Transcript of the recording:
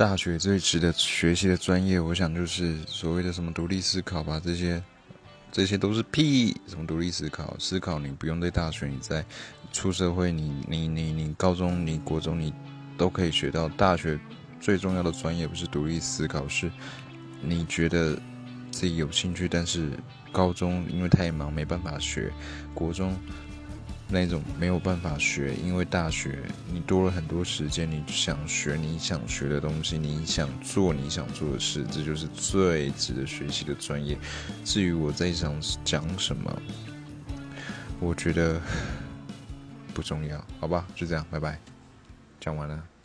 大学最值得学习的专业，我想就是所谓的什么独立思考吧。这些，这些都是屁。什么独立思考？思考你不用在大学，你在出社会，你你你你高中、你国中，你都可以学到。大学最重要的专业不是独立思考，是你觉得自己有兴趣，但是高中因为太忙没办法学，国中。那种没有办法学，因为大学你多了很多时间，你想学你想学的东西，你想做你想做的事，这就是最值得学习的专业。至于我在想讲什么，我觉得不重要，好吧，就这样，拜拜，讲完了。